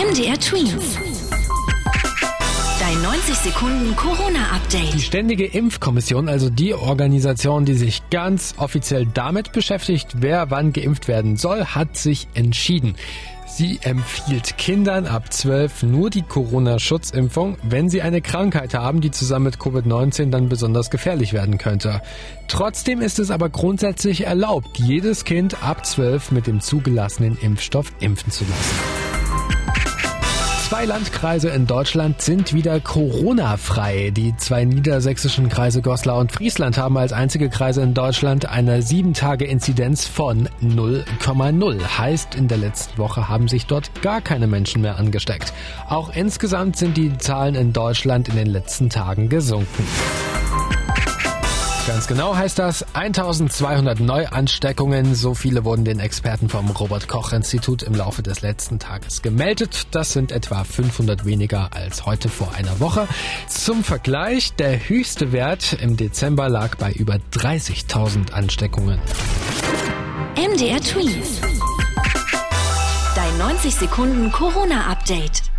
MDR Twins. Dein 90 Sekunden Die Corona-Update. Ständige Impfkommission, also die Organisation, die sich ganz offiziell damit beschäftigt, wer wann geimpft werden soll, hat sich entschieden. Sie empfiehlt Kindern ab 12 nur die Corona-Schutzimpfung, wenn sie eine Krankheit haben, die zusammen mit Covid-19 dann besonders gefährlich werden könnte. Trotzdem ist es aber grundsätzlich erlaubt, jedes Kind ab 12 mit dem zugelassenen Impfstoff impfen zu lassen. Zwei Landkreise in Deutschland sind wieder Corona-frei. Die zwei niedersächsischen Kreise Goslar und Friesland haben als einzige Kreise in Deutschland eine 7-Tage-Inzidenz von 0,0. Heißt, in der letzten Woche haben sich dort gar keine Menschen mehr angesteckt. Auch insgesamt sind die Zahlen in Deutschland in den letzten Tagen gesunken. Ganz genau heißt das 1200 Neuansteckungen. So viele wurden den Experten vom Robert Koch Institut im Laufe des letzten Tages gemeldet. Das sind etwa 500 weniger als heute vor einer Woche. Zum Vergleich, der höchste Wert im Dezember lag bei über 30.000 Ansteckungen. MDR Twins. Dein 90 Sekunden Corona-Update.